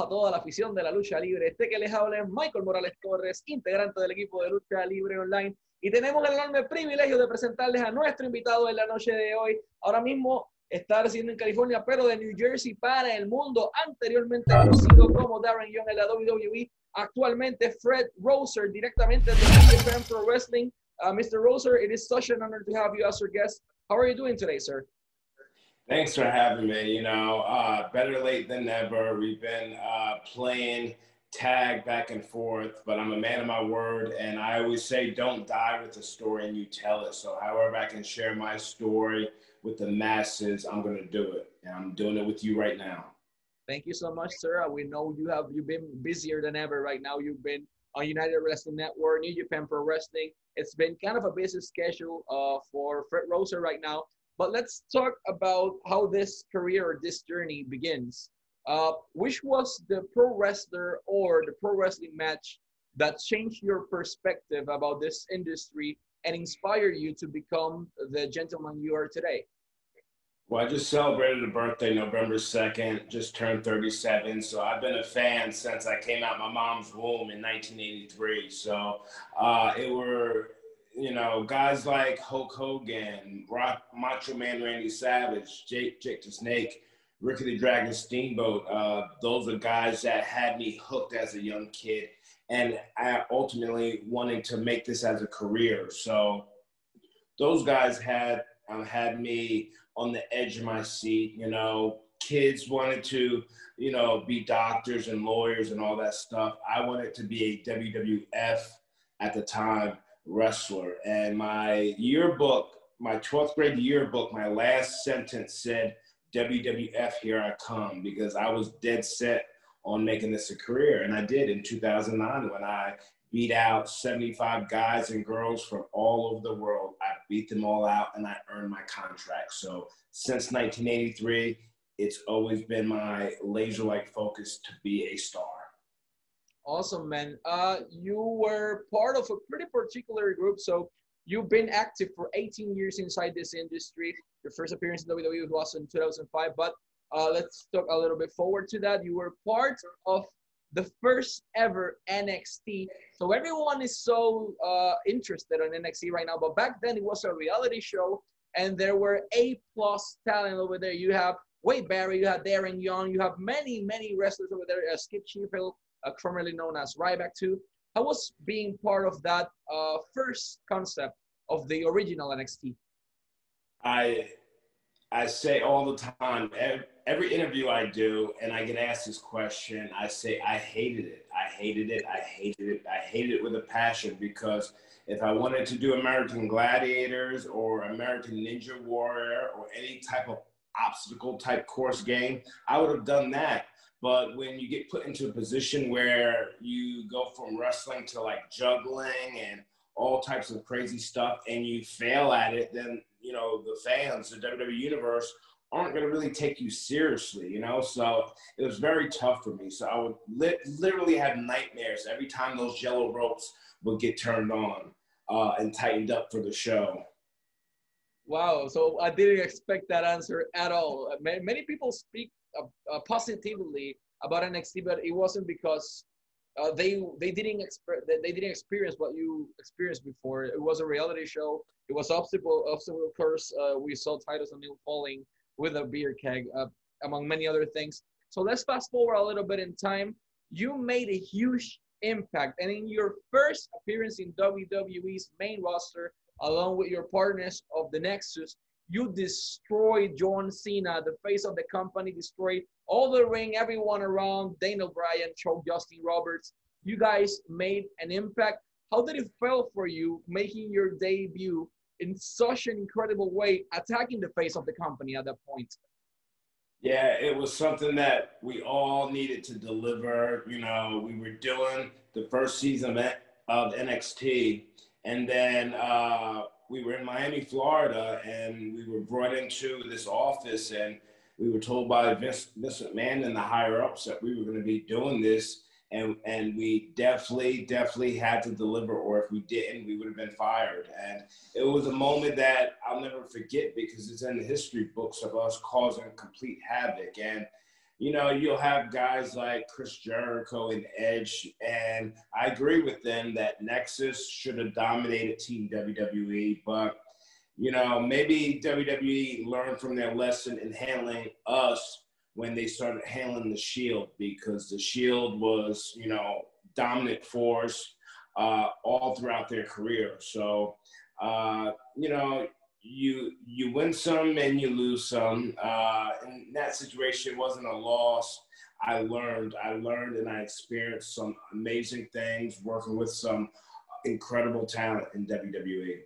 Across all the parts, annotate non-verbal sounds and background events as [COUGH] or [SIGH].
a toda la afición de la lucha libre. Este que les habla es Michael Morales Torres, integrante del equipo de lucha libre online. Y tenemos el enorme privilegio de presentarles a nuestro invitado en la noche de hoy. Ahora mismo está residiendo en California, pero de New Jersey para el mundo. Anteriormente conocido como Darren Young en la WWE. Actualmente Fred Roser, directamente de Japan Pro Wrestling. Uh, Mr. Roser, it is such an honor to have you as our guest. How are you doing today, sir? Thanks for having me. You know, uh, better late than never. We've been uh, playing tag back and forth, but I'm a man of my word. And I always say, don't die with the story and you tell it. So, however, I can share my story with the masses, I'm going to do it. And I'm doing it with you right now. Thank you so much, sir. We know you have you've been busier than ever right now. You've been on United Wrestling Network, New Japan Pro Wrestling. It's been kind of a busy schedule uh, for Fred Rosser right now. But let's talk about how this career or this journey begins. Uh, which was the pro wrestler or the pro wrestling match that changed your perspective about this industry and inspired you to become the gentleman you are today? Well, I just celebrated a birthday November 2nd, just turned 37. So I've been a fan since I came out my mom's womb in 1983. So uh, it were you know, guys like Hulk Hogan, Rock, Macho Man Randy Savage, Jake, Jake the Snake, Ricky the Dragon Steamboat. Uh, those are guys that had me hooked as a young kid, and I ultimately wanting to make this as a career. So those guys had um, had me on the edge of my seat. You know, kids wanted to, you know, be doctors and lawyers and all that stuff. I wanted to be a WWF at the time wrestler. And my yearbook, my 12th grade yearbook, my last sentence said, WWF, here I come, because I was dead set on making this a career. And I did in 2009 when I beat out 75 guys and girls from all over the world. I beat them all out and I earned my contract. So since 1983, it's always been my laser like focus to be a star. Awesome, man. Uh, you were part of a pretty particular group. So you've been active for 18 years inside this industry. Your first appearance in WWE was in 2005. But uh, let's talk a little bit forward to that. You were part of the first ever NXT. So everyone is so uh, interested in NXT right now. But back then it was a reality show, and there were A plus talent over there. You have Wade Barrett, you have Darren Young, you have many many wrestlers over there. Uh, Skip Sheffield, uh, formerly known as Ryback 2. How was being part of that uh, first concept of the original NXT? I I say all the time, every interview I do, and I get asked this question, I say I hated it. I hated it. I hated it. I hated it with a passion because if I wanted to do American Gladiators or American Ninja Warrior or any type of obstacle type course game, I would have done that. But when you get put into a position where you go from wrestling to like juggling and all types of crazy stuff and you fail at it, then, you know, the fans, the WWE Universe, aren't going to really take you seriously, you know? So it was very tough for me. So I would li- literally have nightmares every time those yellow ropes would get turned on uh, and tightened up for the show. Wow. So I didn't expect that answer at all. Many people speak uh, uh, positively about NXT, but it wasn't because uh, they they didn't exp- they didn't experience what you experienced before. It was a reality show. It was obstacle obstacle course. Uh, we saw Titus O'Neil falling with a beer keg, uh, among many other things. So let's fast forward a little bit in time. You made a huge impact, and in your first appearance in WWE's main roster, along with your partners of the Nexus, you destroyed John Cena, the face of the company, destroyed all the ring, everyone around, Daniel Bryan, choke Justin Roberts. You guys made an impact. How did it feel for you making your debut in such an incredible way, attacking the face of the company at that point? Yeah, it was something that we all needed to deliver. You know, we were doing the first season of NXT, and then uh, we were in Miami, Florida, and we were brought into this office, and we were told by Vince, Vince McMahon and the higher ups that we were going to be doing this, and and we definitely, definitely had to deliver, or if we didn't, we would have been fired. And it was a moment that I'll never forget because it's in the history books of us causing complete havoc. And you know, you'll have guys like Chris Jericho and Edge, and I agree with them that Nexus should have dominated Team WWE, but you know, maybe WWE learned from their lesson in handling us when they started handling the Shield because the Shield was, you know, dominant force uh, all throughout their career. So, uh, you know, you you win some and you lose some. Uh, in that situation, wasn't a loss. I learned, I learned, and I experienced some amazing things working with some incredible talent in WWE.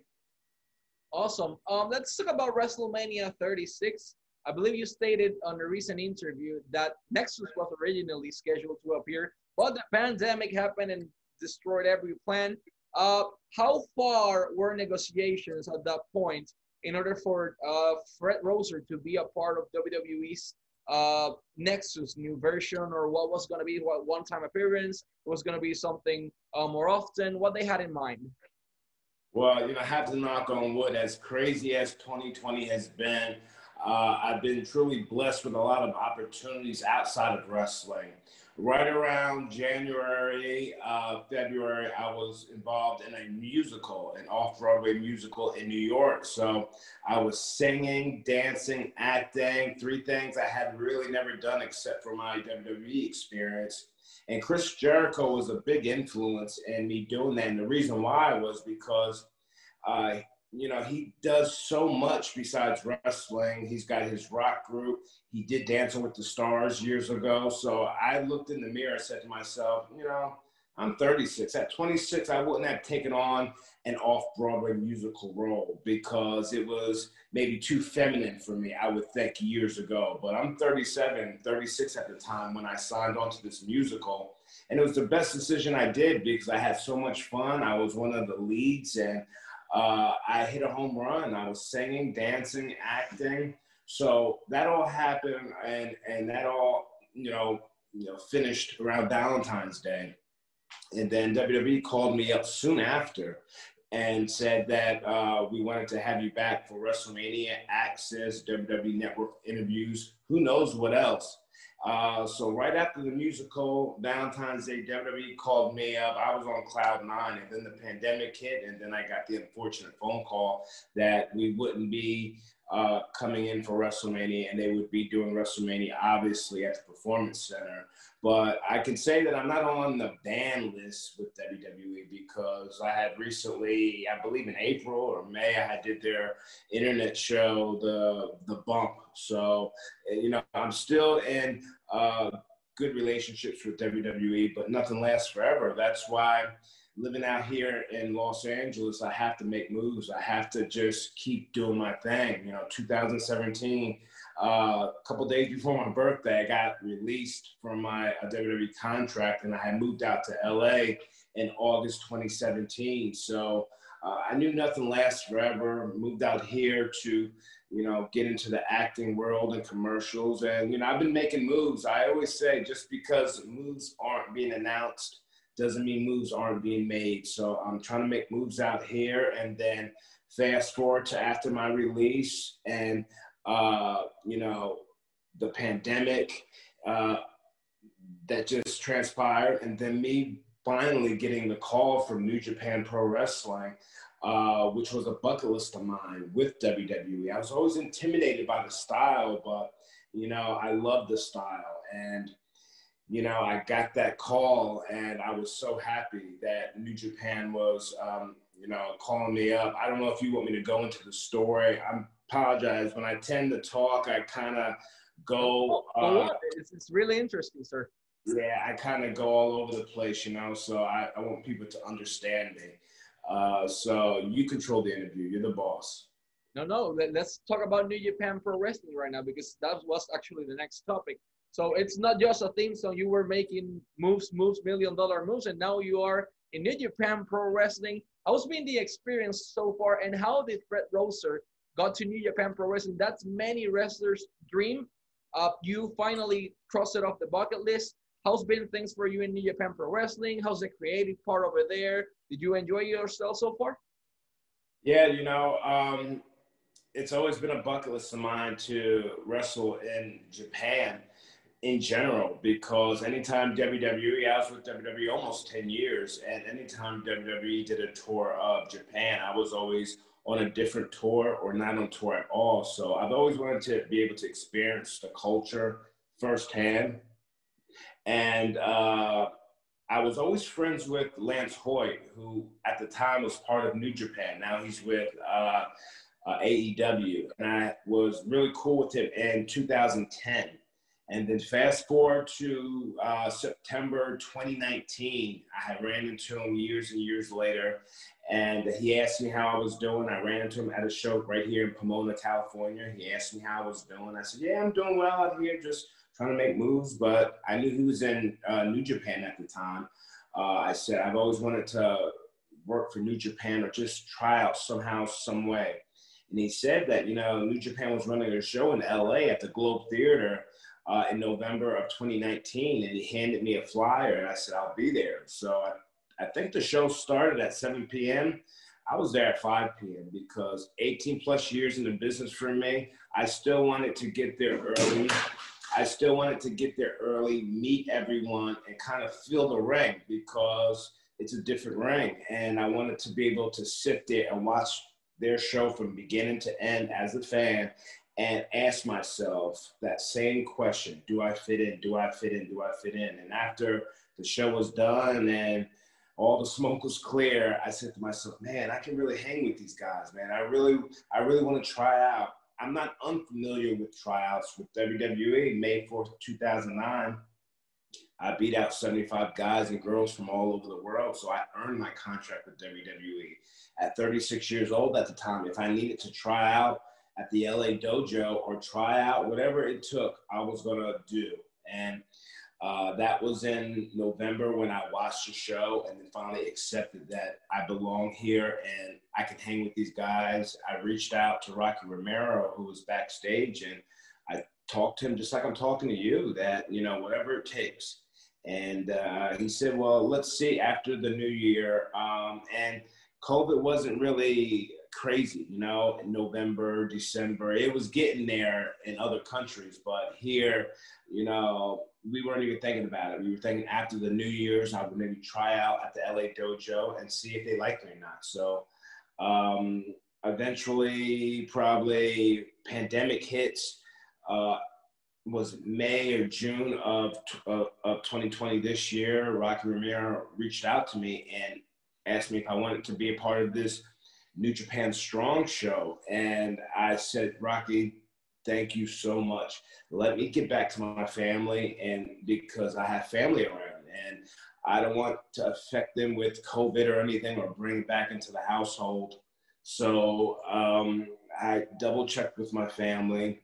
Awesome. Um, let's talk about WrestleMania 36. I believe you stated on a recent interview that Nexus was originally scheduled to appear, but the pandemic happened and destroyed every plan. Uh, how far were negotiations at that point in order for uh, Fred Rosser to be a part of WWE's uh, Nexus new version, or what was going to be what one-time appearance? It was going to be something uh, more often. What they had in mind? Well, you know, I have to knock on wood. As crazy as 2020 has been, uh, I've been truly blessed with a lot of opportunities outside of wrestling right around January, uh, February, I was involved in a musical, an off Broadway musical in New York. So I was singing, dancing, acting, three things I had really never done except for my WWE experience. And Chris Jericho was a big influence in me doing that. And the reason why was because uh, you know, he does so much besides wrestling. He's got his rock group. He did Dancing with the Stars years ago. So I looked in the mirror and said to myself, you know, I'm 36. At 26, I wouldn't have taken on an off Broadway musical role because it was maybe too feminine for me, I would think years ago. But I'm 37, 36 at the time when I signed on to this musical. And it was the best decision I did because I had so much fun. I was one of the leads and uh, I hit a home run. I was singing, dancing, acting. So that all happened, and and that all you know you know finished around Valentine's Day, and then WWE called me up soon after and said that uh, we wanted to have you back for WrestleMania Axxess, WWE Network interviews, who knows what else. Uh, so right after the musical Valentine's Day, WWE called me up. I was on cloud nine, and then the pandemic hit, and then I got the unfortunate phone call that we wouldn't be uh, coming in for WrestleMania, and they would be doing WrestleMania obviously at the Performance Center. But I can say that I'm not on the ban list with WWE because I had recently, I believe in April or May, I did their internet show, the the Bump. So you know, I'm still in uh, good relationships with WWE, but nothing lasts forever. That's why living out here in Los Angeles, I have to make moves. I have to just keep doing my thing. You know, 2017, uh, a couple days before my birthday, I got released from my WWE contract and I had moved out to LA in August 2017. So uh, I knew nothing lasts forever. Moved out here to, you know, get into the acting world and commercials. And, you know, I've been making moves. I always say just because moves aren't being announced doesn't mean moves aren't being made. So I'm trying to make moves out here and then fast forward to after my release and, uh, you know, the pandemic uh, that just transpired. And then me finally getting the call from New Japan Pro Wrestling, uh, which was a bucket list of mine with WWE. I was always intimidated by the style, but, you know, I love the style. And, you know, I got that call and I was so happy that New Japan was, um, you know, calling me up. I don't know if you want me to go into the story. I apologize. When I tend to talk, I kind of go. Uh, it's, it's really interesting, sir. Yeah, I kind of go all over the place, you know, so I, I want people to understand me. Uh, so you control the interview. You're the boss. No, no. Let, us talk about New Japan Pro Wrestling right now because that was actually the next topic. So it's not just a thing. So you were making moves, moves, million dollar moves, and now you are in New Japan Pro Wrestling. How's been the experience so far, and how did Fred Rosser got to New Japan Pro Wrestling? That's many wrestlers' dream. Uh, you finally crossed it off the bucket list. How's been things for you in New Japan Pro Wrestling? How's the creative part over there? Did you enjoy yourself so far? Yeah, you know, um, it's always been a bucket list of mine to wrestle in Japan in general because anytime WWE, I was with WWE almost 10 years, and anytime WWE did a tour of Japan, I was always on a different tour or not on tour at all. So I've always wanted to be able to experience the culture firsthand. And uh, I was always friends with Lance Hoyt, who at the time was part of New Japan. Now he's with uh, uh, AEW. And I was really cool with him in 2010. And then fast forward to uh, September 2019, I had ran into him years and years later, and he asked me how I was doing. I ran into him at a show right here in Pomona, California. He asked me how I was doing. I said, "Yeah, I'm doing well out here, just trying to make moves." But I knew he was in uh, New Japan at the time. Uh, I said, "I've always wanted to work for New Japan or just try out somehow, some way." And he said that you know New Japan was running a show in LA at the Globe Theater uh, in November of 2019, and he handed me a flyer, and I said, I'll be there. So I, I think the show started at 7 p.m. I was there at 5 p.m. because 18 plus years in the business for me, I still wanted to get there early. I still wanted to get there early, meet everyone, and kind of feel the ring because it's a different ring. And I wanted to be able to sit there and watch their show from beginning to end as a fan and ask myself that same question do i fit in? Do i fit in? Do i fit in? And after the show was done and all the smoke was clear i said to myself man i can really hang with these guys man. I really i really want to try out i'm not unfamiliar with tryouts with wwe may 4th 2009 I beat out 75 guys and girls from all over the world. So I earned my contract with WWE. At 36 years old at the time, if I needed to try out at the LA dojo or try out, whatever it took, I was going to do. And uh, that was in November when I watched the show and then finally accepted that I belong here and I can hang with these guys. I reached out to Rocky Romero, who was backstage, and I talked to him just like I'm talking to you that, you know, whatever it takes. And uh, he said, well, let's see after the new year. Um, and COVID wasn't really crazy, you know, in November, December. It was getting there in other countries, but here, you know, we weren't even thinking about it. We were thinking after the New Year's, I would maybe try out at the LA dojo and see if they liked me or not. So um, eventually, probably pandemic hits. Uh, was May or June of, of, of 2020 this year. Rocky Romero reached out to me and asked me if I wanted to be a part of this New Japan Strong show. And I said, Rocky, thank you so much. Let me get back to my family and because I have family around and I don't want to affect them with COVID or anything or bring back into the household. So um, I double checked with my family.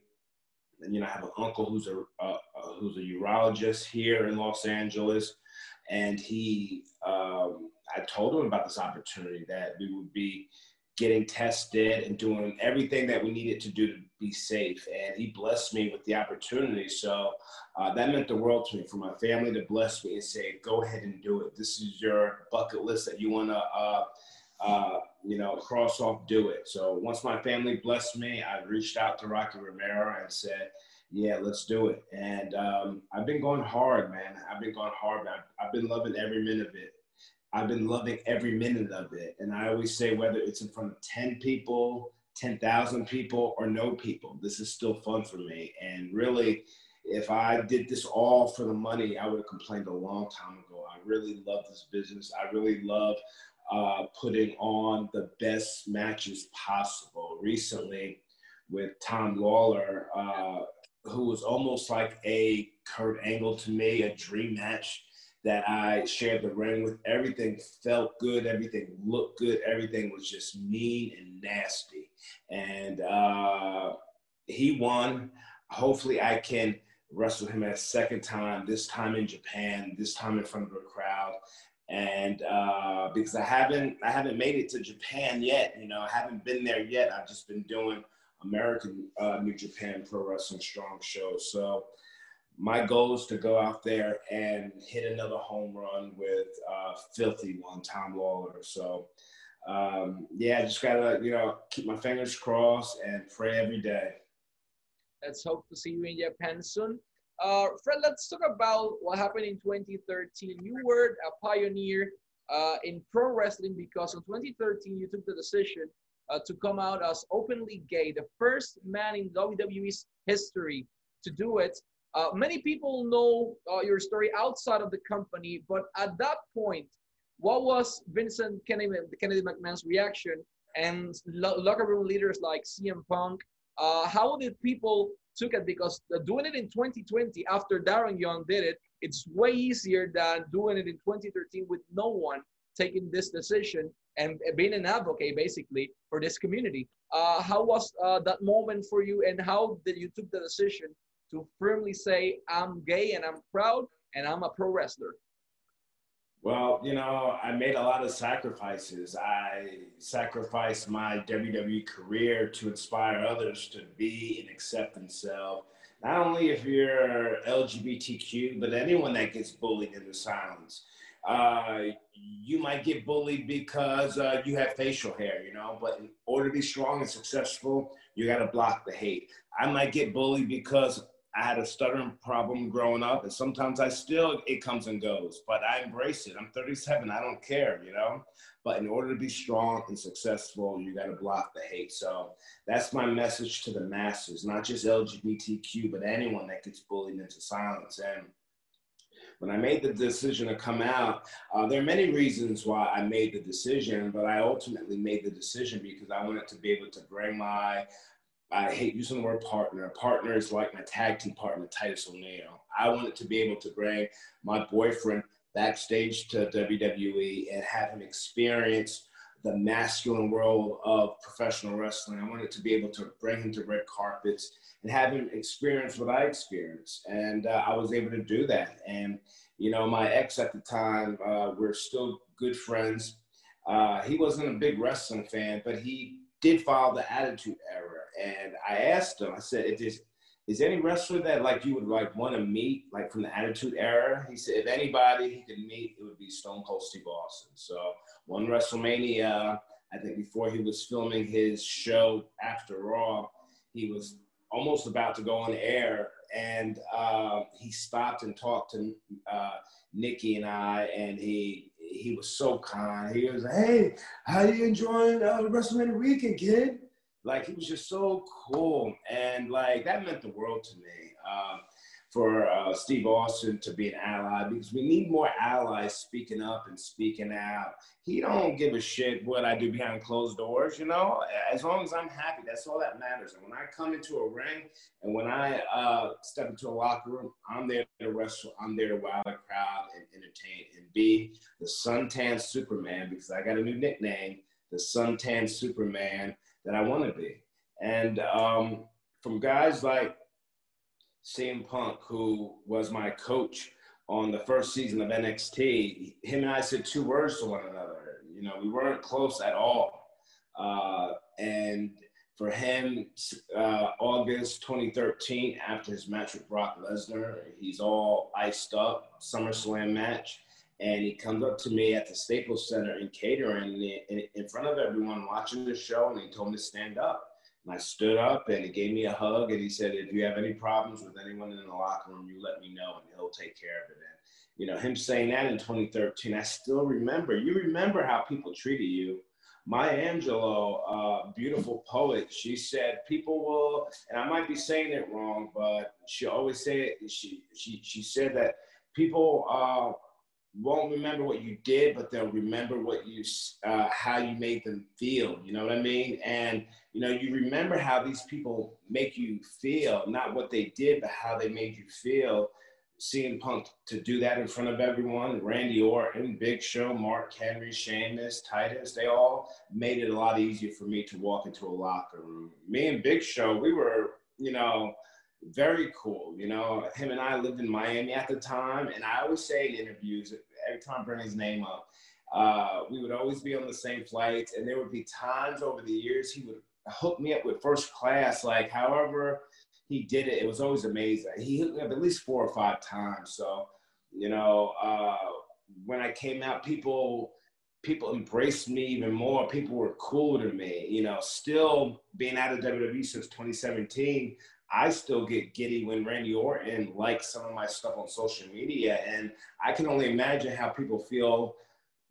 And, you know, I have an uncle who's a uh, who's a urologist here in Los Angeles, and he um, I told him about this opportunity that we would be getting tested and doing everything that we needed to do to be safe. And he blessed me with the opportunity. So uh, that meant the world to me for my family to bless me and say, go ahead and do it. This is your bucket list that you want to, uh, uh, you know, cross off, do it. So once my family blessed me, I reached out to Rocky Romero and said, yeah, let's do it. And um, I've been going hard, man. I've been going hard. I've, I've been loving every minute of it. I've been loving every minute of it. And I always say, whether it's in front of 10 people, 10,000 people, or no people, this is still fun for me. And really, if I did this all for the money, I would have complained a long time ago. I really love this business. I really love uh, putting on the best matches possible. Recently, with Tom Lawlor, uh, who was almost like a Kurt Angle to me, a dream match that I shared the ring with. Everything felt good. Everything looked good. Everything was just mean and nasty. And uh, he won. Hopefully, I can wrestle him a second time, this time in Japan, this time in front of a crowd. And uh, because I haven't, I haven't made it to Japan yet. You know, I haven't been there yet. I've just been doing American uh, New Japan Pro Wrestling Strong shows. So my goal is to go out there and hit another home run with uh, filthy one, Tom Lawlor. So, um, yeah, just gotta you know keep my fingers crossed and pray every day. Let's hope to see you in Japan soon. uh, Fred, let's talk about what happened in 2013. You were a pioneer uh, in pro wrestling because in 2013 you took the decision uh, to come out as openly gay, the first man in WWE's history to do it. Uh, many people know uh, your story outside of the company, but at that point, what was Vincent Kennedy, Kennedy McMahon's reaction and lo locker room leaders like CM Punk? Uh, how did people took it? Because doing it in 2020 after Darren Young did it, it's way easier than doing it in 2013 with no one taking this decision and being an advocate basically for this community. Uh, how was uh, that moment for you and how did you took the decision to firmly say, I'm gay and I'm proud and I'm a pro wrestler? Well, you know, I made a lot of sacrifices. I sacrificed my WWE career to inspire others to be and accept themselves. Not only if you're LGBTQ, but anyone that gets bullied into silence. Uh, you might get bullied because uh, you have facial hair, you know, but in order to be strong and successful, you got to block the hate. I might get bullied because I had a stuttering problem growing up, and sometimes I still, it comes and goes, but I embrace it. I'm 37, I don't care, you know? But in order to be strong and successful, you got to block the hate. So that's my message to the masses, not just LGBTQ, but anyone that gets bullied into silence. And when I made the decision to come out, uh, there are many reasons why I made the decision, but I ultimately made the decision because I wanted to be able to bring my I hate using the word partner. Partner is like my tag team partner, Titus O'Neil. I wanted to be able to bring my boyfriend backstage to WWE and have him experience the masculine world of professional wrestling. I wanted to be able to bring him to red carpets and have him experience what I experienced. And uh, I was able to do that. And, you know, my ex at the time, uh, we're still good friends. Uh, he wasn't a big wrestling fan, but he did file the Attitude Era and I asked him, I said, there's is any wrestler that like you would like want to meet, like from the Attitude Era? He said, if anybody he could meet, it would be Stone Cold Steve Austin. So one WrestleMania, I think before he was filming his show after Raw, he was almost about to go on air, and uh, he stopped and talked to uh, Nikki and I, and he he was so kind. He was, like, "Hey, how you enjoying uh, WrestleMania weekend, kid?" Like he was just so cool, and like that meant the world to me. Um, for uh, Steve Austin to be an ally because we need more allies speaking up and speaking out. He don't give a shit what I do behind closed doors, you know. As long as I'm happy, that's all that matters. And when I come into a ring and when I uh, step into a locker room, I'm there to wrestle. I'm there to wow the crowd and entertain and be the suntan Superman because I got a new nickname, the suntan Superman that I want to be. And um, from guys like CM Punk, who was my coach on the first season of NXT, him and I said two words to one another. You know, we weren't close at all. Uh, and for him, uh, August 2013, after his match with Brock Lesnar, he's all iced up, SummerSlam match and he comes up to me at the Staples Center in catering in, in front of everyone watching the show, and he told me to stand up. And I stood up, and he gave me a hug, and he said, "If you have any problems with anyone in the locker room, you let me know, and he'll take care of it." And you know, him saying that in 2013, I still remember. You remember how people treated you. Maya Angelou, uh, beautiful poet, she said, "People will," and I might be saying it wrong, but she always said she she she said that people. Uh, won't remember what you did, but they'll remember what you, uh, how you made them feel. You know what I mean? And you know, you remember how these people make you feel, not what they did, but how they made you feel. Seeing Punk to do that in front of everyone, Randy Orton, Big Show, Mark Henry, Sheamus, Titus, they all made it a lot easier for me to walk into a locker room. Me and Big Show, we were, you know, very cool. You know, him and I lived in Miami at the time, and I always say in interviews, every time I bring his name up, uh, we would always be on the same flights, and there would be times over the years he would hook me up with first class. Like, however he did it, it was always amazing. He hooked me up at least four or five times. So, you know, uh, when I came out, people people embraced me even more. People were cool to me. You know, still being out of WWE since 2017, I still get giddy when Randy Orton likes some of my stuff on social media. And I can only imagine how people feel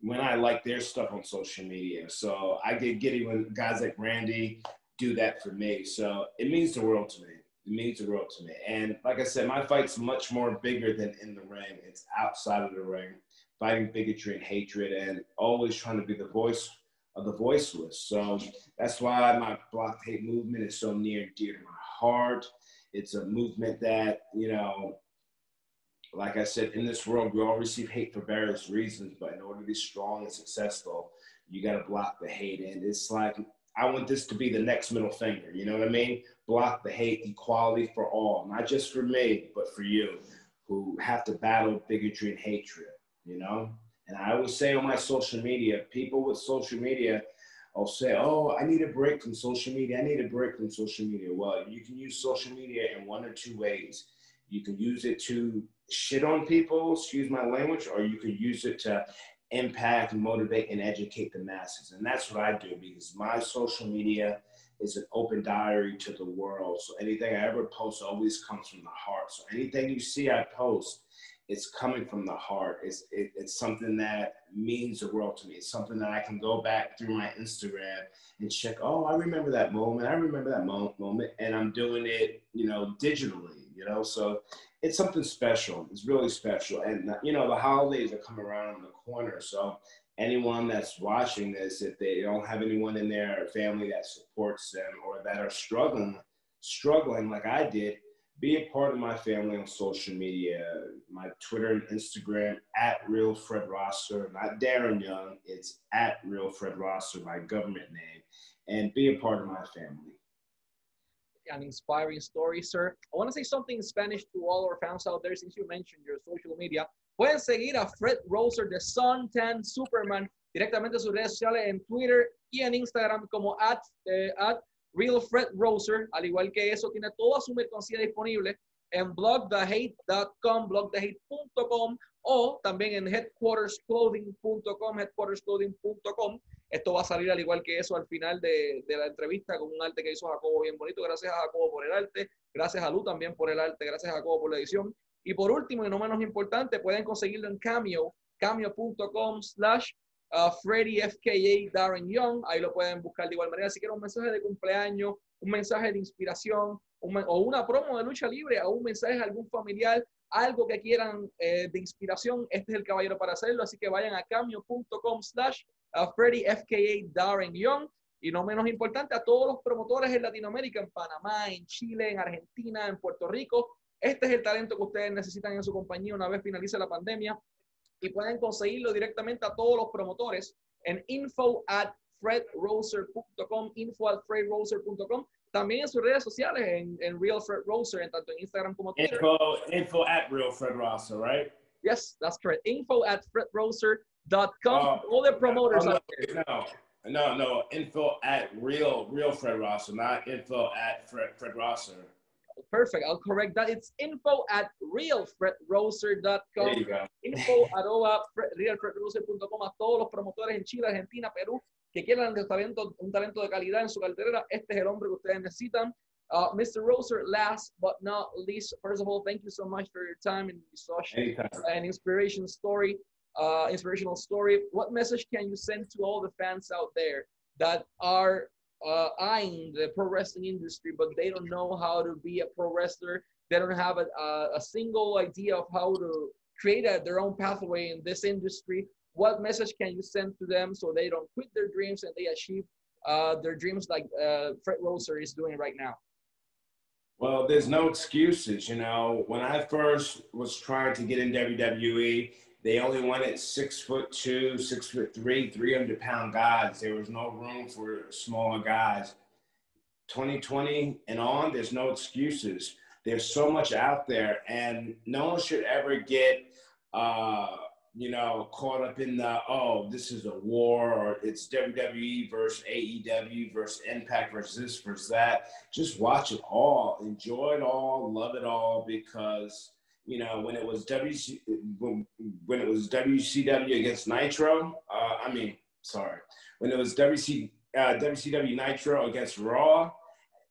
when I like their stuff on social media. So I get giddy when guys like Randy do that for me. So it means the world to me. It means the world to me. And like I said, my fight's much more bigger than in the ring. It's outside of the ring, fighting bigotry and hatred and always trying to be the voice of the voiceless. So that's why my block hate movement is so near and dear to my heart. It's a movement that, you know, like I said, in this world, we all receive hate for various reasons, but in order to be strong and successful, you got to block the hate. And it's like, I want this to be the next middle finger. You know what I mean? Block the hate, equality for all, not just for me, but for you who have to battle bigotry and hatred, you know? And I always say on my social media, people with social media, I'll say, oh, I need a break from social media. I need a break from social media. Well, you can use social media in one or two ways. You can use it to shit on people, excuse my language, or you can use it to impact, motivate, and educate the masses. And that's what I do because my social media is an open diary to the world. So anything I ever post always comes from the heart. So anything you see I post, it's coming from the heart. It's it, it's something that means the world to me. It's something that I can go back through my Instagram and check. Oh, I remember that moment. I remember that mo- moment, and I'm doing it, you know, digitally. You know, so it's something special. It's really special, and uh, you know, the holidays are coming around the corner. So anyone that's watching this, if they don't have anyone in their family that supports them or that are struggling, struggling like I did be a part of my family on social media. My Twitter and Instagram at Real Fred Rosser, not Darren Young. It's at Real Fred Rosser, my government name, and be a part of my family. An inspiring story, sir. I want to say something in Spanish to all our fans out there since you mentioned your social media. Pueden seguir a Fred Rosser de Suntan Superman directamente en sus redes sociales en Twitter y en Instagram como at, eh, at Real Fred Roser, al igual que eso, tiene toda su mercancía disponible en blogthehate.com, blogthehate.com o también en headquartersclothing.com, headquartersclothing.com. Esto va a salir al igual que eso al final de, la entrevista con un arte que hizo Jacobo bien bonito. Gracias a Jacobo por el arte, gracias a Lu también por el arte, gracias a Jacobo por la edición. Y por último, y no menos importante, pueden conseguirlo en Cameo, cameo.com slash uh, Freddy FKA Darren Young, ahí lo pueden buscar de igual manera. Si quieren un mensaje de cumpleaños, un mensaje de inspiración un, o una promo de lucha libre o un mensaje a algún familiar, algo que quieran eh, de inspiración, este es el caballero para hacerlo. Así que vayan a cambio.com slash uh, Freddy FKA Darren Young. Y no menos importante, a todos los promotores en Latinoamérica, en Panamá, en Chile, en Argentina, en Puerto Rico. Este es el talento que ustedes necesitan en su compañía una vez finalice la pandemia y pueden conseguirlo directamente a todos los promotores en info at fredrosser.com, info at fredrosser.com. También en sus redes sociales, en, en Real Fred Rosser, en tanto en Instagram como Twitter. Info, info at Real Fred Rosser, right? Yes, that's correct. Info at fredrosser.com. Uh, All the promoters no, out there. No, no, no. Info at Real, Real Fred Rosser, not info at Fred, Fred Rosser. Perfect. I'll correct that. It's info at realfredrosser.com. Info [LAUGHS] arroba realfredrosser.com a todos los promotores en Chile, Argentina, Perú que quieran un talento, un talento de calidad en su cartera. Este es el hombre que ustedes necesitan. Uh, Mr. Rosser, last but not least, first of all, thank you so much for your time and such an inspiration story, uh, inspirational story. What message can you send to all the fans out there that are uh, eyeing the pro wrestling industry, but they don't know how to be a pro wrestler. They don't have a, a, a single idea of how to create a, their own pathway in this industry. What message can you send to them so they don't quit their dreams and they achieve uh, their dreams like uh, Fred Rosser is doing right now? Well, there's no excuses. You know, when I first was trying to get in WWE, they only wanted six foot two, six foot three, 300 pound guys. There was no room for smaller guys. 2020 and on, there's no excuses. There's so much out there, and no one should ever get, uh, you know, caught up in the, oh, this is a war or it's WWE versus AEW versus Impact versus this versus that. Just watch it all, enjoy it all, love it all because you know, when it was WC, when, it was WCW against Nitro, uh, I mean, sorry, when it was WC, uh, WCW Nitro against Raw,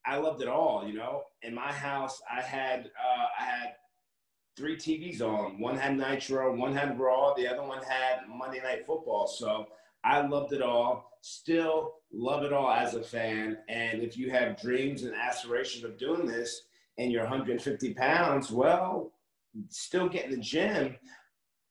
I loved it all. You know, in my house, I had uh, I had three TVs on. One had Nitro, one had Raw, the other one had Monday Night Football. So I loved it all. Still love it all as a fan. And if you have dreams and aspirations of doing this and you're 150 pounds, well, still get in the gym,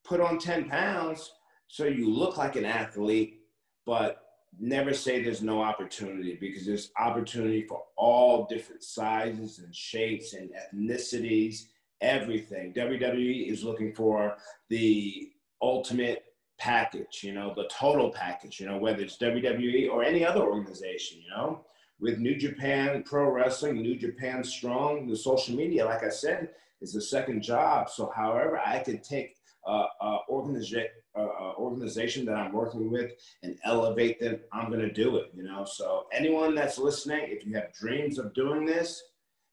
put on 10 pounds so you look like an athlete, but never say there's no opportunity because there's opportunity for all different sizes and shapes and ethnicities, everything. WWE is looking for the ultimate package, you know, the total package, you know, whether it's WWE or any other organization, you know. With New Japan Pro Wrestling, New Japan Strong, the social media, like I said, is a second job. So, however, I could take uh, uh, organiza- organization that I'm working with and elevate them, I'm going to do it, you know. So, anyone that's listening, if you have dreams of doing this,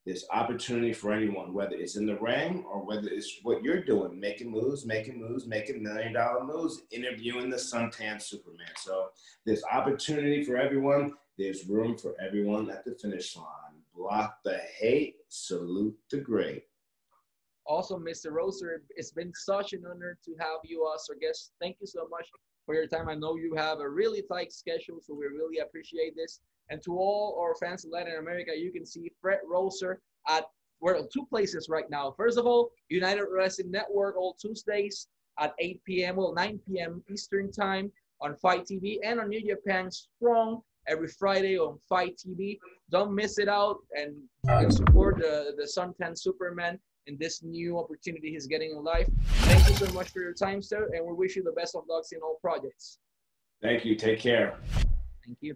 there's opportunity for anyone, whether it's in the ring or whether it's what you're doing, making moves, making moves, making million dollar moves, interviewing the suntan Superman. So there's opportunity for everyone. There's room for everyone at the finish line. Block the hate, salute the great. Also, Mr. Rosser, it's been such an honor to have you as our guest. Thank you so much for your time. I know you have a really tight schedule, so we really appreciate this. And to all our fans in Latin America, you can see Fred Rosser at we're two places right now. First of all, United Wrestling Network all Tuesdays at 8 p.m. well 9 p.m. Eastern time on FITE TV and on New Japan Strong every Friday on FITE TV. Don't miss it out and, and support the, the Suntan Superman in this new opportunity he's getting in life. Thank you so much for your time, sir, and we wish you the best of luck in all projects. Thank you. Take care. Thank you.